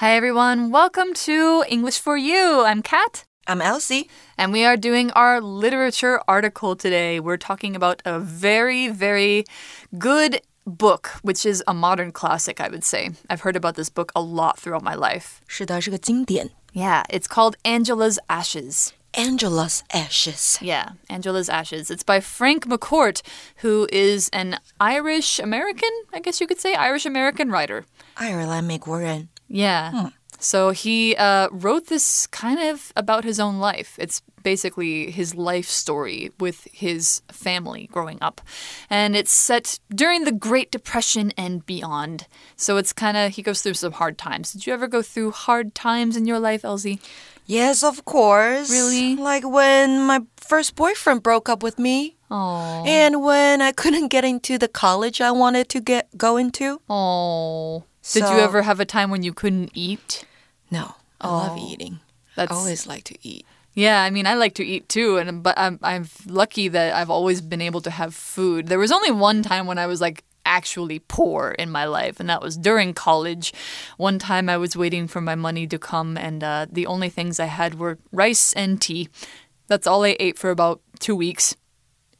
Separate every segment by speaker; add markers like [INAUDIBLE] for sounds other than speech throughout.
Speaker 1: Hi, everyone. Welcome to English for You. I'm Kat.
Speaker 2: I'm Elsie.
Speaker 1: And we are doing our literature article today. We're talking about a very, very good book, which is a modern classic, I would say. I've heard about this book a lot throughout my life.
Speaker 2: 是的，是个经典。
Speaker 1: Yeah, it's called Angela's Ashes.
Speaker 2: Angela's Ashes.
Speaker 1: Yeah, Angela's Ashes. It's by Frank McCourt, who is an Irish American, I guess you could say, Irish American writer.
Speaker 2: 爱尔兰美国人。
Speaker 1: Yeah. So he uh, wrote this kind of about his own life. It's basically his life story with his family growing up. And it's set during the Great Depression and beyond. So it's kind of, he goes through some hard times. Did you ever go through hard times in your life, Elsie?
Speaker 2: Yes, of course.
Speaker 1: Really?
Speaker 2: Like when my first boyfriend broke up with me.
Speaker 1: Oh.
Speaker 2: And when I couldn't get into the college I wanted to get go into.
Speaker 1: Oh. Did you ever have a time when you couldn't eat?
Speaker 2: No, I love eating.
Speaker 1: That's
Speaker 2: I always like to eat.
Speaker 1: Yeah, I mean, I like to eat too, and but I'm I'm lucky that I've always been able to have food. There was only one time when I was like actually poor in my life, and that was during college. One time I was waiting for my money to come, and uh, the only things I had were rice and tea. That's all I ate for about two weeks.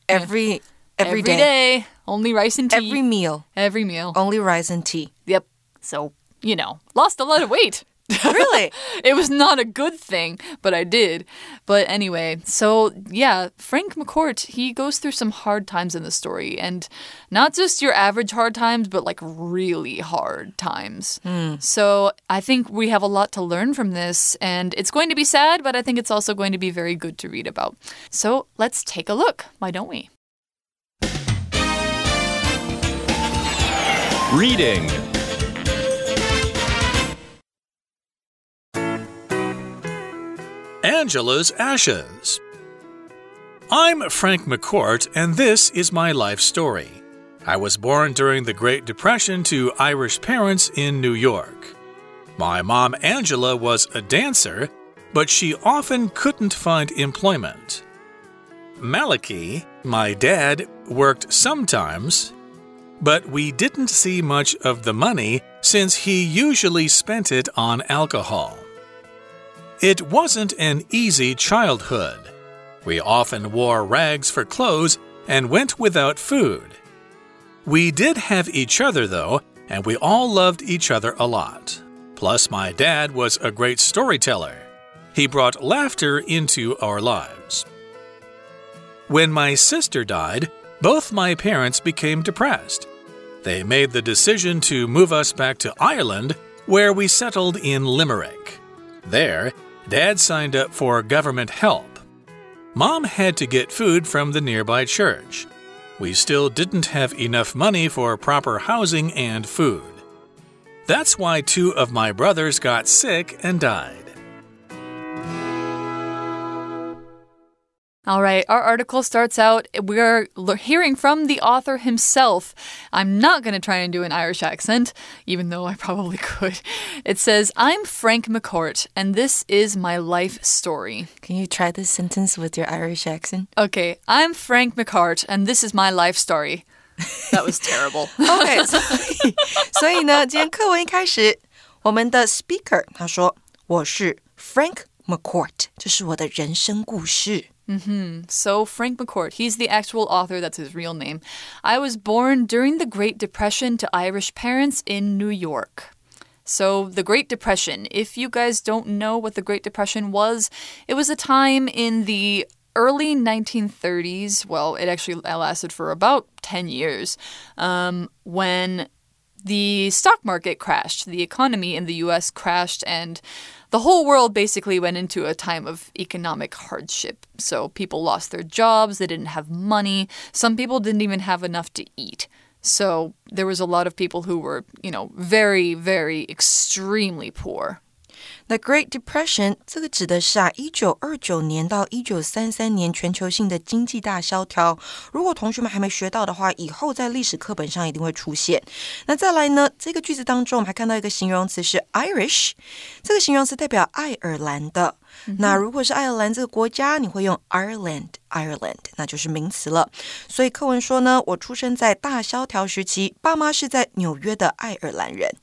Speaker 2: Every every
Speaker 1: Every
Speaker 2: day.
Speaker 1: day, only rice and tea.
Speaker 2: Every meal.
Speaker 1: every meal.
Speaker 2: Only rice and tea.
Speaker 1: Yep. So you know, lost a lot of weight. [LAUGHS]
Speaker 2: Really?
Speaker 1: it was not a good thing, but I did. But anyway, so yeah, Frank McCourt, he goes through some hard times in the story, and not just your average hard times, but like really hard times. Hmm. So I think we have a lot to learn from this, and it's going to be sad, but I think it's also going to be very good to read about. So let's take a look, why don't we?
Speaker 3: Reading. Angela's Ashes. I'm Frank McCourt, and this is my life story. I was born during the Great Depression to Irish parents in New York. My mom, Angela, was a dancer, but she often couldn't find employment. Malachi, my dad, worked sometimes, but we didn't see much of the money since he usually spent it on alcohol. It wasn't an easy childhood. We often wore rags for clothes and went without food. We did have each other, though, and we all loved each other a lot. Plus, my dad was a great storyteller. He brought laughter into our lives. When my sister died, both my parents became depressed. They made the decision to move us back to Ireland, where we settled in Limerick. There, Dad signed up for government help. Mom had to get food from the nearby church. We still didn't have enough money for proper housing and food. That's why two of my brothers got sick and died.
Speaker 1: All right, our article starts out. We're l- hearing from the author himself. I'm not going to try and do an Irish accent, even though I probably could. [LAUGHS] It says, I'm Frank McCourt, and this is my life story.
Speaker 2: Can you try this sentence with your Irish accent?
Speaker 1: Okay, I'm Frank McCourt, and this is my life story. That was terrible. [LAUGHS]
Speaker 2: OK，所以所以呢，今天课文一开始，我们的 speaker [LAUGHS] 他说我是 Frank McCourt，这是我的人生故事。
Speaker 1: So, Frank McCourt, he's the actual author, that's his real name. I was born during the Great Depression to Irish parents in New York. So, the Great Depression, if you guys don't know what the Great Depression was, it was a time in the early 1930s. Well, it actually lasted for about 10 years um, when the stock market crashed, the economy in the US crashed, and the whole world basically went into a time of economic hardship. So people lost their jobs, they didn't have money, some people didn't even have enough to eat. So there was a lot of people who were, you know, very, very extremely poor.
Speaker 2: The Great Depression 这个指的是啊，一九二九年到一九三三年全球性的经济大萧条。如果同学们还没学到的话，以后在历史课本上一定会出现。那再来呢，这个句子当中我们还看到一个形容词是 Irish，这个形容词代表爱尔兰的。那如果是爱尔兰这个国家，你会用 Ireland。Ireland，那就是名词了。所以课文说呢，我出生在大萧条时期，爸妈是在纽约的爱尔兰人。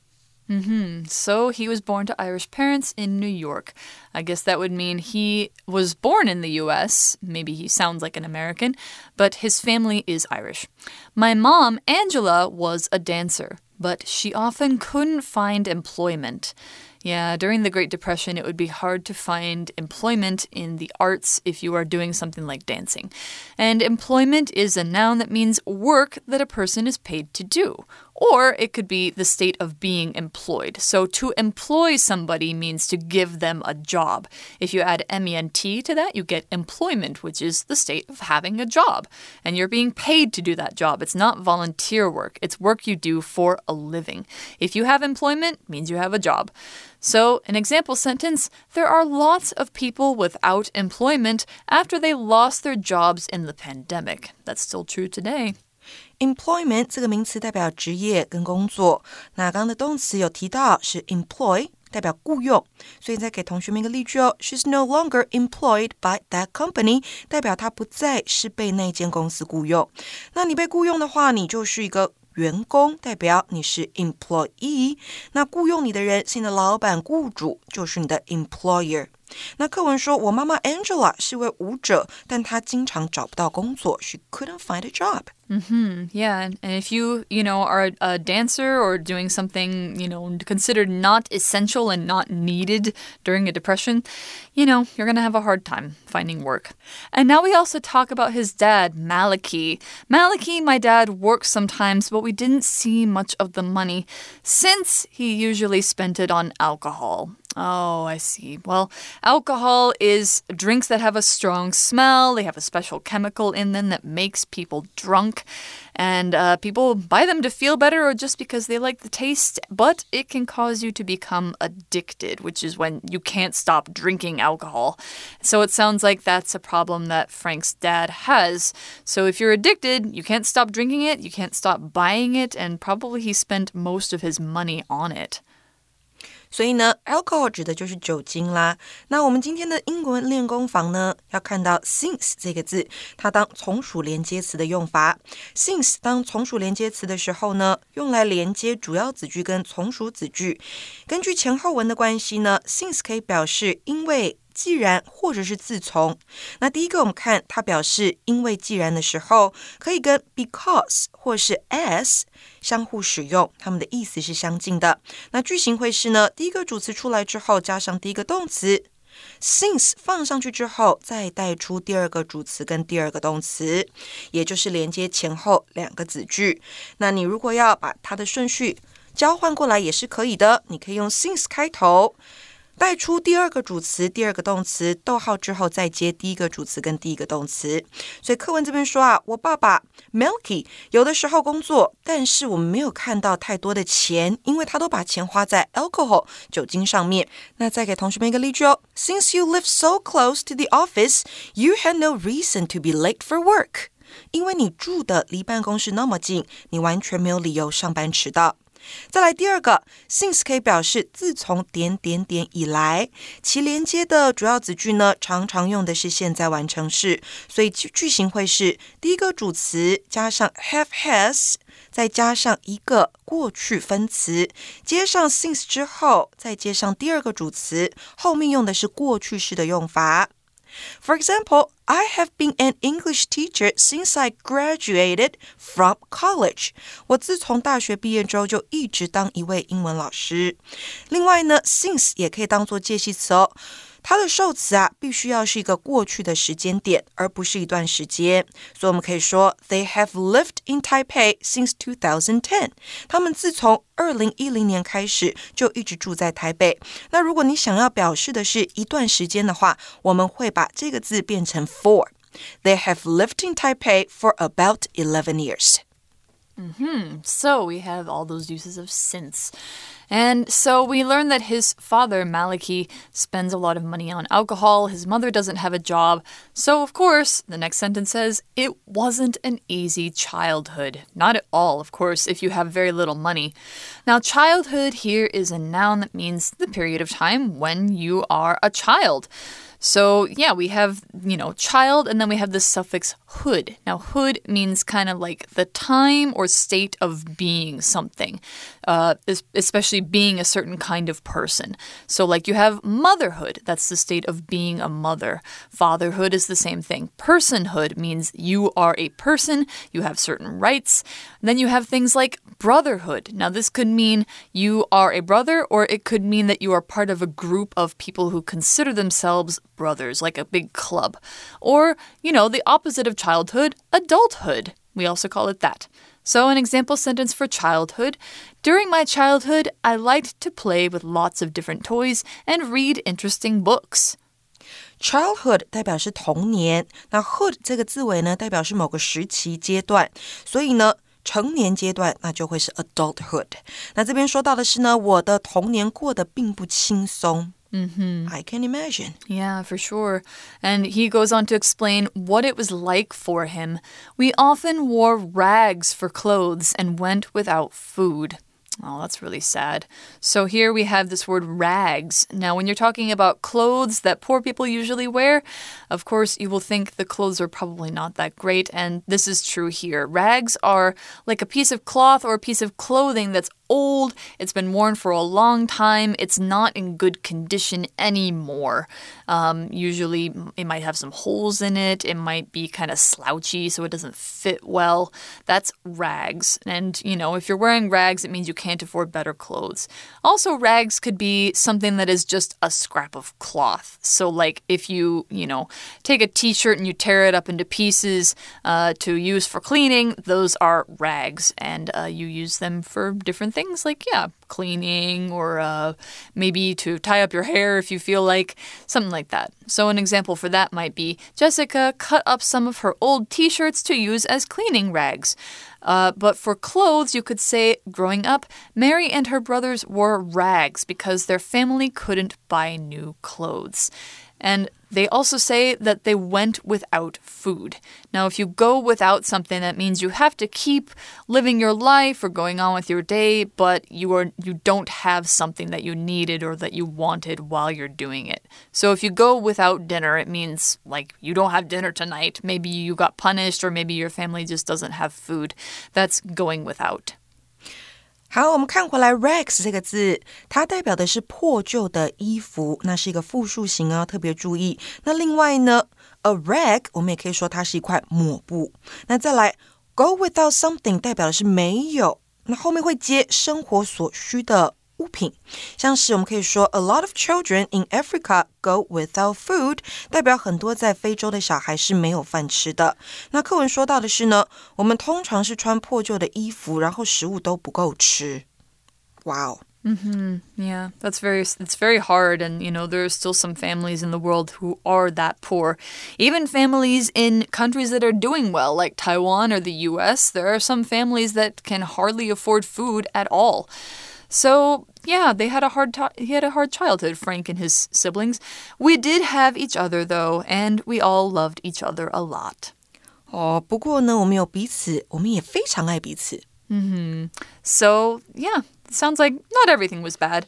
Speaker 1: Mm-hmm. So he was born to Irish parents in New York. I guess that would mean he was born in the US. Maybe he sounds like an American, but his family is Irish. My mom, Angela, was a dancer, but she often couldn't find employment. Yeah, during the Great Depression, it would be hard to find employment in the arts if you are doing something like dancing. And employment is a noun that means work that a person is paid to do or it could be the state of being employed. So to employ somebody means to give them a job. If you add ment to that, you get employment, which is the state of having a job. And you're being paid to do that job. It's not volunteer work, it's work you do for a living. If you have employment, means you have a job. So, an example sentence there are lots of people without employment after they lost their jobs in the pandemic. That's still true today.
Speaker 2: Employment 这个名词代表职业跟工作，那刚刚的动词有提到是 employ，代表雇佣，所以再给同学们一个例句哦，She's no longer employed by that company，代表她不再是被那间公司雇佣。那你被雇佣的话，你就是一个员工，代表你是 employee。那雇佣你的人，是你的老板、雇主，就是你的 employer。那课文说，我妈妈 Angela 是位舞者，但她经常找不到工作，she couldn't find a job.
Speaker 1: Mm-hmm. Yeah, and if you you know are a dancer or doing something you know considered not essential and not needed during a depression, you know you're gonna have a hard time finding work. And now we also talk about his dad, Malachi. Malachi, my dad works sometimes, but we didn't see much of the money since he usually spent it on alcohol. Oh, I see. Well, alcohol is drinks that have a strong smell. They have a special chemical in them that makes people drunk. And uh, people buy them to feel better or just because they like the taste, but it can cause you to become addicted, which is when you can't stop drinking alcohol. So it sounds like that's a problem that Frank's dad has. So if you're addicted, you can't stop drinking it, you can't stop buying it, and probably he spent most of his money on it.
Speaker 2: 所以呢，alcohol 指的就是酒精啦。那我们今天的英文练功房呢，要看到 since 这个字，它当从属连接词的用法。since 当从属连接词的时候呢，用来连接主要子句跟从属子句。根据前后文的关系呢，since 可以表示因为。既然或者是自从，那第一个我们看它表示因为既然的时候，可以跟 because 或是 as 相互使用，它们的意思是相近的。那句型会是呢，第一个主词出来之后加上第一个动词，since 放上去之后再带出第二个主词跟第二个动词，也就是连接前后两个子句。那你如果要把它的顺序交换过来也是可以的，你可以用 since 开头。带出第二个主词、第二个动词，逗号之后再接第一个主词跟第一个动词。所以课文这边说啊，我爸爸 Milky 有的时候工作，但是我们没有看到太多的钱，因为他都把钱花在 alcohol 酒精上面。那再给同学们一个例句哦：Since you live so close to the office, you had no reason to be late for work。因为你住的离办公室那么近，你完全没有理由上班迟到。再来第二个，since 可以表示自从点点点以来，其连接的主要子句呢，常常用的是现在完成式，所以句型会是第一个主词加上 have has，再加上一个过去分词，接上 since 之后，再接上第二个主词，后面用的是过去式的用法。For example, I have been an English teacher since I graduated from college. 我自从大学毕业之后就一直当一位英文老师。另外呢，since 也可以当做介系词哦。它的受词啊，必须要是一个过去的时间点，而不是一段时间。所以我们可以说，They have lived in Taipei since 2010。他们自从二零一零年开始就一直住在台北。那如果你想要表示的是一段时间的话，我们会把这个字变成 for。They have lived in Taipei for about eleven years.
Speaker 1: Mm-hmm. So we have all those uses of since. And so we learn that his father, Malachi, spends a lot of money on alcohol. His mother doesn't have a job. So, of course, the next sentence says, it wasn't an easy childhood. Not at all, of course, if you have very little money. Now, childhood here is a noun that means the period of time when you are a child. So, yeah, we have, you know, child, and then we have the suffix hood. Now, hood means kind of like the time or state of being something, uh, especially being a certain kind of person. So, like you have motherhood, that's the state of being a mother. Fatherhood is the same thing. Personhood means you are a person, you have certain rights. then you have things like brotherhood. Now, this could mean you are a brother, or it could mean that you are part of a group of people who consider themselves brothers, like a big club. Or, you know, the opposite of childhood, adulthood. We also call it that. So, an example sentence for childhood During my childhood, I liked to play with lots of different toys and read interesting books.
Speaker 2: Childhood 代表是童年，那 hood 这个字尾呢，代表是某个时期阶段，所以呢，成年阶段那就会是 adulthood。那这边说到的是呢，我的童年过得并不轻松。
Speaker 1: Mm-hmm.
Speaker 2: I can imagine.
Speaker 1: Yeah, for sure. And he goes on to explain what it was like for him. We often wore rags for clothes and went without food. Oh, that's really sad. So here we have this word rags. Now, when you're talking about clothes that poor people usually wear, of course, you will think the clothes are probably not that great, and this is true here. Rags are like a piece of cloth or a piece of clothing that's old, it's been worn for a long time, it's not in good condition anymore. Um, usually, it might have some holes in it, it might be kind of slouchy, so it doesn't fit well. That's rags. And, you know, if you're wearing rags, it means you can't afford better clothes. Also, rags could be something that is just a scrap of cloth. So, like if you, you know, take a t shirt and you tear it up into pieces uh, to use for cleaning, those are rags, and uh, you use them for different things things like, yeah, cleaning or uh, maybe to tie up your hair if you feel like, something like that. So, an example for that might be Jessica cut up some of her old t shirts to use as cleaning rags. Uh, but for clothes, you could say, growing up, Mary and her brothers wore rags because their family couldn't buy new clothes. And they also say that they went without food. Now, if you go without something, that means you have to keep living your life or going on with your day, but you are you don't have something that you needed or that you wanted while you're doing it. So if you go without dinner, it means like you don't have dinner tonight. Maybe you got punished or maybe your family just doesn't have food. That's going without.
Speaker 2: 好，我们看回来，rags 这个字，它代表的是破旧的衣服，那是一个复数型哦，特别注意。那另外呢，a rag 我们也可以说它是一块抹布。那再来，go without something 代表的是没有，那后面会接生活所需的。物品，像是我们可以说，A lot of children in Africa go without food，代表很多在非洲的小孩是没有饭吃的。那课文说到的是呢，我们通常是穿破旧的衣服，然后食物都不够吃。Wow.
Speaker 1: Mm-hmm. Yeah, that's very it's very hard, and you know there are still some families in the world who are that poor. Even families in countries that are doing well, like Taiwan or the U.S., there are some families that can hardly afford food at all. So yeah, they had a hard he had a hard childhood, Frank and his siblings. We did have each other though, and we all loved each other a lot.
Speaker 2: 哦，不过呢，我们有彼此，我们也非常爱彼此。
Speaker 1: Mm hmm. So yeah, sounds like not everything was bad.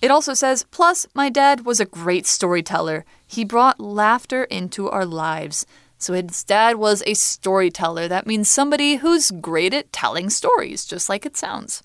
Speaker 1: It also says, plus, my dad was a great storyteller. He brought laughter into our lives. So his dad was a storyteller. That means somebody who's great at telling stories, just like it sounds.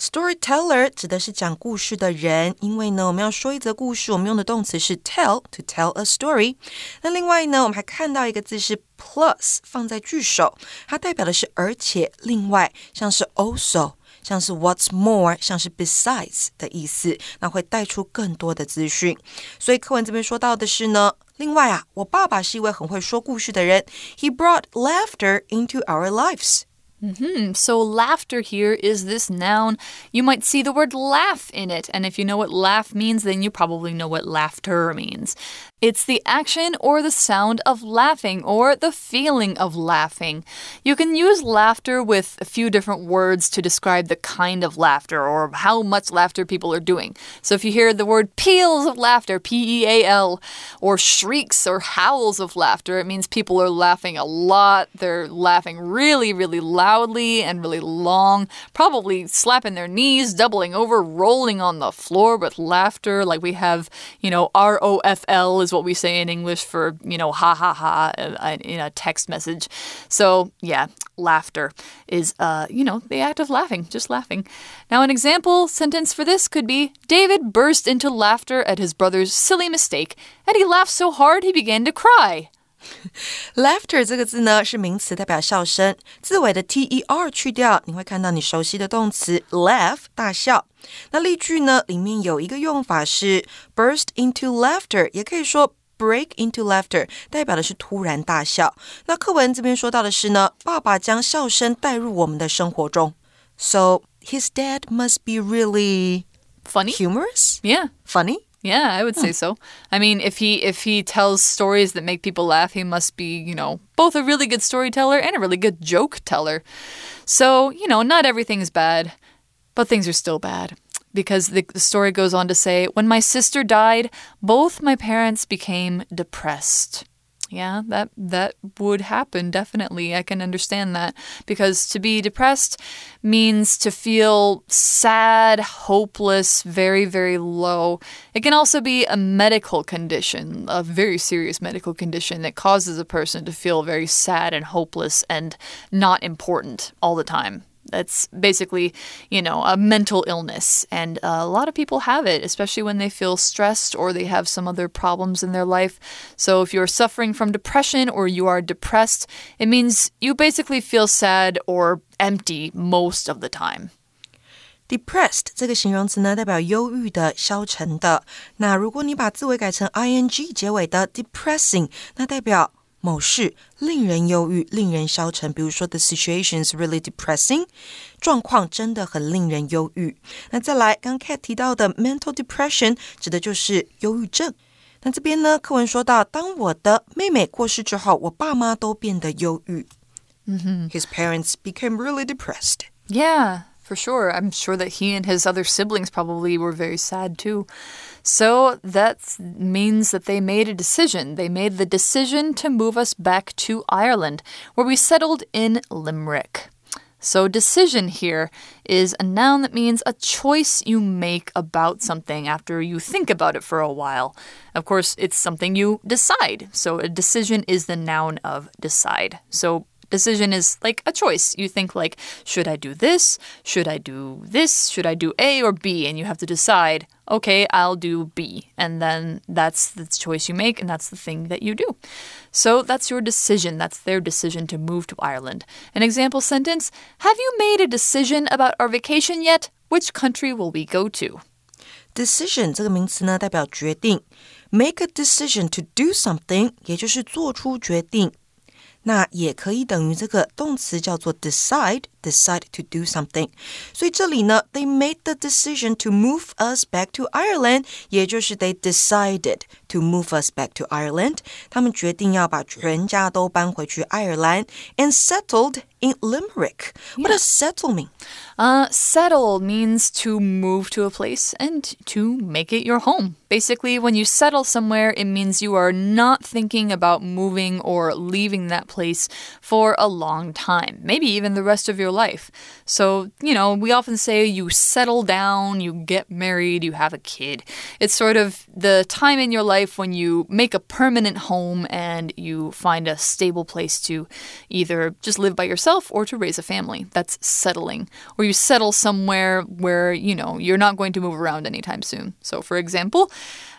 Speaker 2: Storyteller 指的是讲故事的人，因为呢，我们要说一则故事，我们用的动词是 tell to tell a story。那另外呢，我们还看到一个字是 plus，放在句首，它代表的是而且、另外，像是 also，像是 what's more，像是 besides 的意思，那会带出更多的资讯。所以课文这边说到的是呢，另外啊，我爸爸是一位很会说故事的人，He brought laughter into our lives。
Speaker 1: Mm -hmm. So, laughter here is this noun. You might see the word laugh in it. And if you know what laugh means, then you probably know what laughter means. It's the action or the sound of laughing or the feeling of laughing. You can use laughter with a few different words to describe the kind of laughter or how much laughter people are doing. So if you hear the word peals of laughter, P E A L, or shrieks or howls of laughter, it means people are laughing a lot. They're laughing really, really loudly and really long, probably slapping their knees, doubling over, rolling on the floor with laughter. Like we have, you know, R O F L is what we say in English for, you know, ha ha ha uh, in a text message. So, yeah, laughter is, uh, you know, the act of laughing, just laughing. Now, an example sentence for this could be David burst into laughter at his brother's silly mistake, and he laughed so hard he began to cry.
Speaker 2: Laughter 这个字呢是名词，代表笑声。字尾的 t e r 去掉，你会看到你熟悉的动词 laugh 大笑。那例句呢里面有一个用法是 burst into laughter，也可以说 break into laughter，代表的是突然大笑。那课文这边说到的是呢，爸爸将笑声带入我们的生活中。So his dad must be really
Speaker 1: funny,
Speaker 2: humorous,
Speaker 1: yeah,
Speaker 2: funny.
Speaker 1: Yeah, I would say so. I mean, if he if he tells stories that make people laugh, he must be, you know, both a really good storyteller and a really good joke teller. So, you know, not everything's bad, but things are still bad. Because the, the story goes on to say, when my sister died, both my parents became depressed yeah, that that would happen definitely. I can understand that because to be depressed means to feel sad, hopeless, very very low. It can also be a medical condition, a very serious medical condition that causes a person to feel very sad and hopeless and not important all the time. That's basically, you know, a mental illness. And uh, a lot of people have it, especially when they feel stressed or they have some other problems in their life. So if you're suffering from depression or you are depressed, it means you basically feel sad or empty most of the time.
Speaker 2: Depressed 这个形容词呢，代表忧郁的、消沉的。那如果你把字尾改成 ing 结尾的 depressing，那代表 某事令人忧郁、令人消沉。比如说，the situation is really depressing，状况真的很令人忧郁。那再来，刚 Kat 提到的 mental depression 指的就是忧郁症。那这边呢，课文说到，当我的妹妹过世之后，我爸妈都变得忧郁。Mm -hmm. His parents became really depressed.
Speaker 1: Yeah, for sure. I'm sure that he and his other siblings probably were very sad too. So that means that they made a decision. They made the decision to move us back to Ireland, where we settled in Limerick. So, decision here is a noun that means a choice you make about something after you think about it for a while. Of course, it's something you decide. So, a decision is the noun of decide. So, Decision is like a choice. You think like, should I do this? Should I do this? Should I do A or B? And you have to decide, okay, I'll do B. And then that's the choice you make and that's the thing that you do. So that's your decision. That's their decision to move to Ireland. An example sentence, have you made a decision about our vacation yet? Which country will we go to?
Speaker 2: Decision 这个名词呢，代表决定。Make a decision to do something，也就是做出决定。 那也可以等于这个动词叫做 decide decide to do something。所以这里呢，they made the decision to move us back to Ireland，也就是 they decided to move us back to Ireland。他们决定要把全家都搬回去爱尔兰，and settled in Limerick. What does settle mean?
Speaker 1: Uh, settle means to move to a place and to make it your home. Basically, when you settle somewhere, it means you are not thinking about moving or leaving that place for a long time, maybe even the rest of your life. So, you know, we often say you settle down, you get married, you have a kid. It's sort of the time in your life when you make a permanent home and you find a stable place to either just live by yourself or to raise a family. That's settling. Or you settle somewhere where, you know, you're not going to move around anytime soon. So, for example,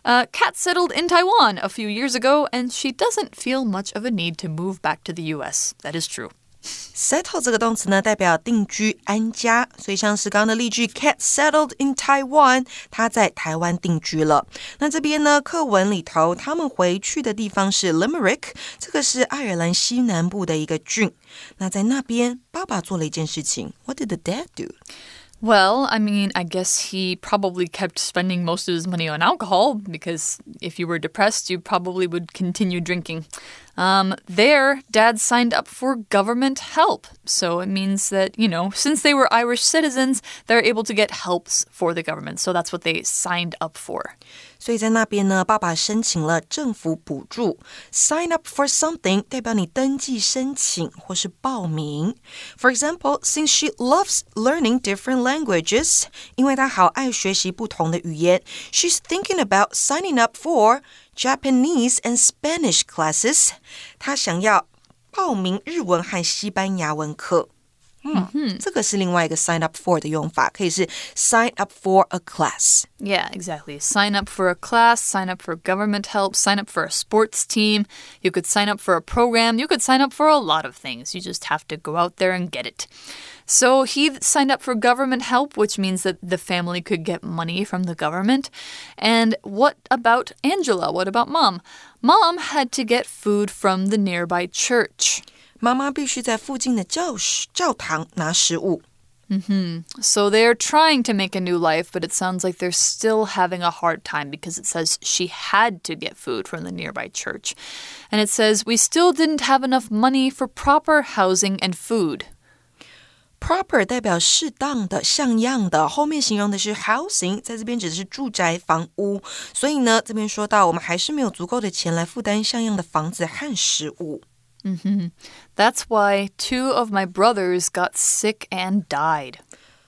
Speaker 1: uh, Kat settled in Taiwan a few years ago, and she doesn't feel much of a need to move back to the US. That is true.
Speaker 2: Settle 这个动词呢，代表定居、安家，所以像是刚刚的例句，Cat settled in Taiwan，他在台湾定居了。那这边呢，课文里头他们回去的地方是 Limerick，这个是爱尔兰西南部的一个郡。那在那边，爸爸做了一件事情。What did the dad do?
Speaker 1: Well, I mean, I guess he probably kept spending most of his money on alcohol because if you were depressed, you probably would continue drinking. Um, there, dad signed up for government help. So it means that, you know, since they were Irish citizens, they're able to get helps for the government. So that's what they signed up for.
Speaker 2: 所以在那边呢，爸爸申请了政府补助，sign up for something 代表你登记申请或是报名。For example, since she loves learning different languages，因为她好爱学习不同的语言，she's thinking about signing up for Japanese and Spanish classes。她想要报名日文和西班牙文课。 嗯，这个是另外一个 sign up for 的用法，可以是 sign up for a class。
Speaker 1: Yeah, exactly. Sign up for a class, sign up for government help, sign up for a sports team. You could sign up for a program. You could sign up for a lot of things. You just have to go out there and get it. So he signed up for government help, which means that the family could get money from the government. And what about Angela? What about mom? Mom had to get food from the nearby church.
Speaker 2: 妈妈必须在附近的教室教堂拿食物。
Speaker 1: So they're trying to make a new life, but it sounds like they're still having a hard time because it says she had to get food from the nearby church. And it says, We still didn't have enough money for proper housing and food.
Speaker 2: Proper 代表适当的、像样的，后面形容的是 housing，在这边指的是住宅房屋。所以呢，这边说到我们还是没有足够的钱来负担像样的房子和食物。
Speaker 1: That's why two of my brothers got sick and died.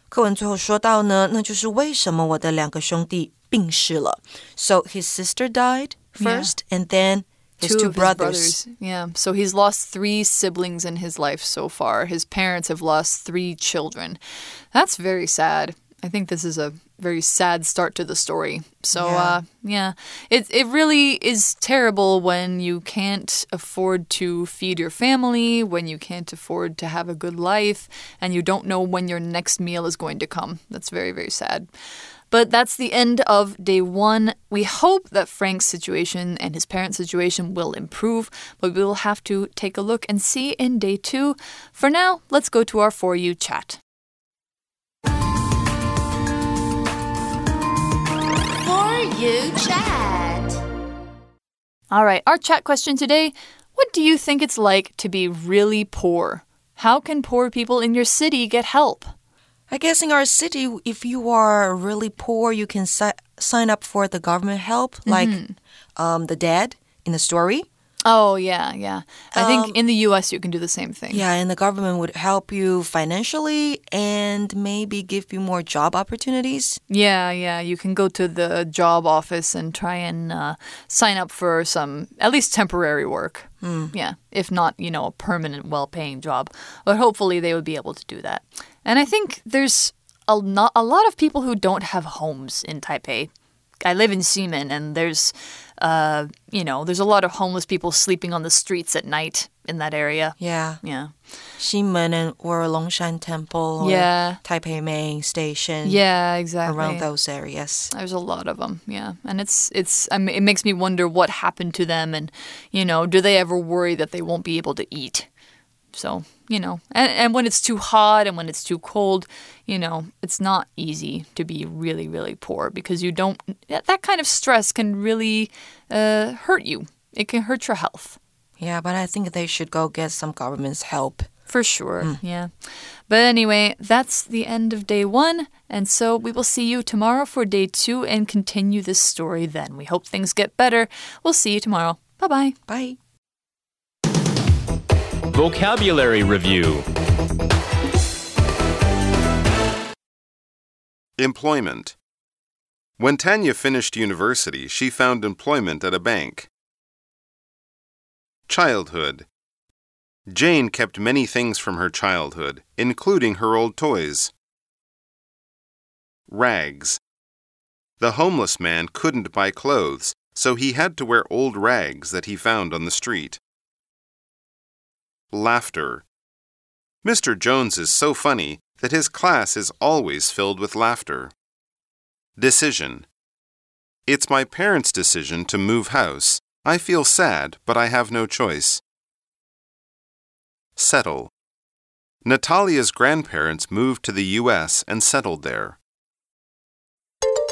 Speaker 2: 课文最后说到呢，那就是为什么我的两个兄弟病逝了。So his sister died first, and then his
Speaker 1: two
Speaker 2: two
Speaker 1: of
Speaker 2: brothers.
Speaker 1: his brothers. Yeah. So he's lost three siblings in his life so far. His parents have lost three children. That's very sad. I think this is a very sad start to the story. So
Speaker 2: Yeah.
Speaker 1: uh yeah. It it really is terrible when you can't afford to feed your family, when you can't afford to have a good life, and you don't know when your next meal is going to come. That's very, very sad. But that's the end of day one. We hope that Frank's situation and his parents' situation will improve, but we will have to take a look and see in day two. For now, let's go to our For You chat.
Speaker 4: For you chat.
Speaker 1: All right, our chat question today What do you think it's like to be really poor? How can poor people in your city get help?
Speaker 2: I guess in our city, if you are really poor, you can si- sign up for the government help, like um, the dad in the story.
Speaker 1: Oh, yeah, yeah. I think in the US you can do the same thing.
Speaker 2: Yeah, and the government would help you financially and maybe give you more job opportunities.
Speaker 1: Yeah, yeah. You can go to the job office and try and uh, sign up for some, at least temporary work. Yeah, if not, you know, a permanent, well paying job. But hopefully they would be able to do that. And I think there's a, not, a lot of people who don't have homes in Taipei. I live in Ximen, and there's, uh, you know, there's a lot of homeless people sleeping on the streets at night in that area.
Speaker 2: Yeah,
Speaker 1: Yeah.
Speaker 2: Ximen and or Longshan Temple,
Speaker 1: Yeah.
Speaker 2: Taipei Main Station,
Speaker 1: Yeah, exactly.
Speaker 2: around those areas.
Speaker 1: There's a lot of them, yeah, and it's it's I mean, it makes me wonder what happened to them, and you know, do they ever worry that they won't be able to eat? So you know, and and when it's too hot and when it's too cold, you know, it's not easy to be really really poor because you don't that kind of stress can really uh, hurt you. It can hurt your health.
Speaker 2: Yeah, but I think they should go get some government's help.
Speaker 1: For sure, yeah. But anyway, that's the end of day one. And so we will see you tomorrow for day two and continue this story then. We hope things get better. We'll see you tomorrow. Bye bye.
Speaker 2: Bye.
Speaker 5: Vocabulary Review
Speaker 6: Employment. When Tanya finished university, she found employment at a bank. Childhood. Jane kept many things from her childhood, including her old toys. Rags. The homeless man couldn't buy clothes, so he had to wear old rags that he found on the street. Laughter. Mr. Jones is so funny that his class is always filled with laughter. Decision. It's my parents' decision to move house. I feel sad, but I have no choice. Settle. Natalia's grandparents moved to the U.S. and settled there.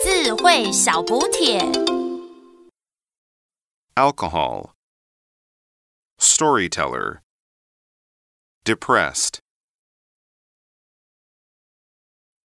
Speaker 4: 智慧小补帖。
Speaker 6: Alcohol. storyteller. Depressed.